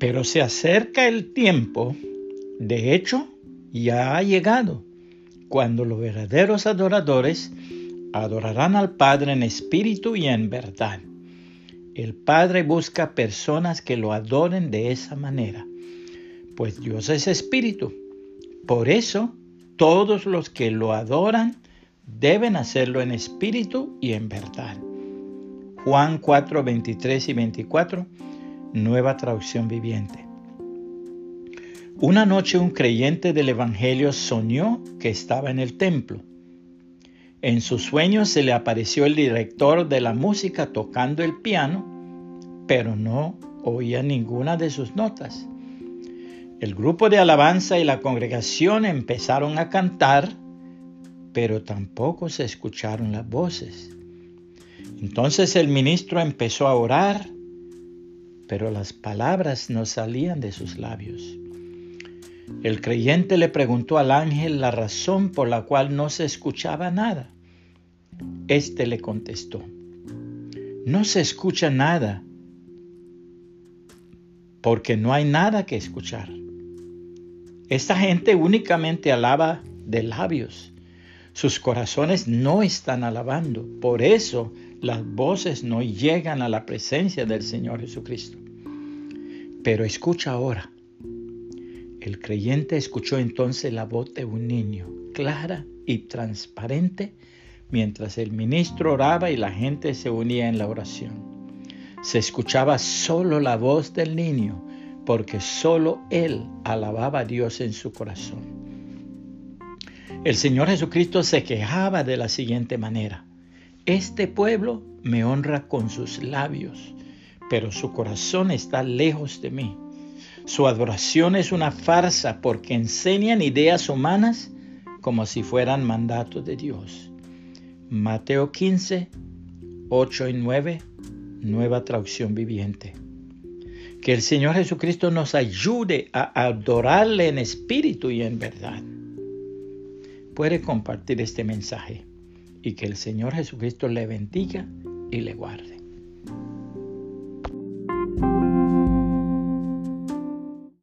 Pero se acerca el tiempo, de hecho, ya ha llegado, cuando los verdaderos adoradores adorarán al Padre en espíritu y en verdad. El Padre busca personas que lo adoren de esa manera, pues Dios es espíritu. Por eso, todos los que lo adoran deben hacerlo en espíritu y en verdad. Juan 4, 23 y 24, nueva traducción viviente. Una noche un creyente del Evangelio soñó que estaba en el templo. En sus sueños se le apareció el director de la música tocando el piano, pero no oía ninguna de sus notas. El grupo de alabanza y la congregación empezaron a cantar, pero tampoco se escucharon las voces. Entonces el ministro empezó a orar, pero las palabras no salían de sus labios. El creyente le preguntó al ángel la razón por la cual no se escuchaba nada. Este le contestó, no se escucha nada porque no hay nada que escuchar. Esta gente únicamente alaba de labios. Sus corazones no están alabando. Por eso las voces no llegan a la presencia del Señor Jesucristo. Pero escucha ahora. El creyente escuchó entonces la voz de un niño, clara y transparente, mientras el ministro oraba y la gente se unía en la oración. Se escuchaba solo la voz del niño, porque solo él alababa a Dios en su corazón. El Señor Jesucristo se quejaba de la siguiente manera. Este pueblo me honra con sus labios, pero su corazón está lejos de mí. Su adoración es una farsa porque enseñan ideas humanas como si fueran mandatos de Dios. Mateo 15, 8 y 9, nueva traducción viviente. Que el Señor Jesucristo nos ayude a adorarle en espíritu y en verdad. Puede compartir este mensaje y que el Señor Jesucristo le bendiga y le guarde.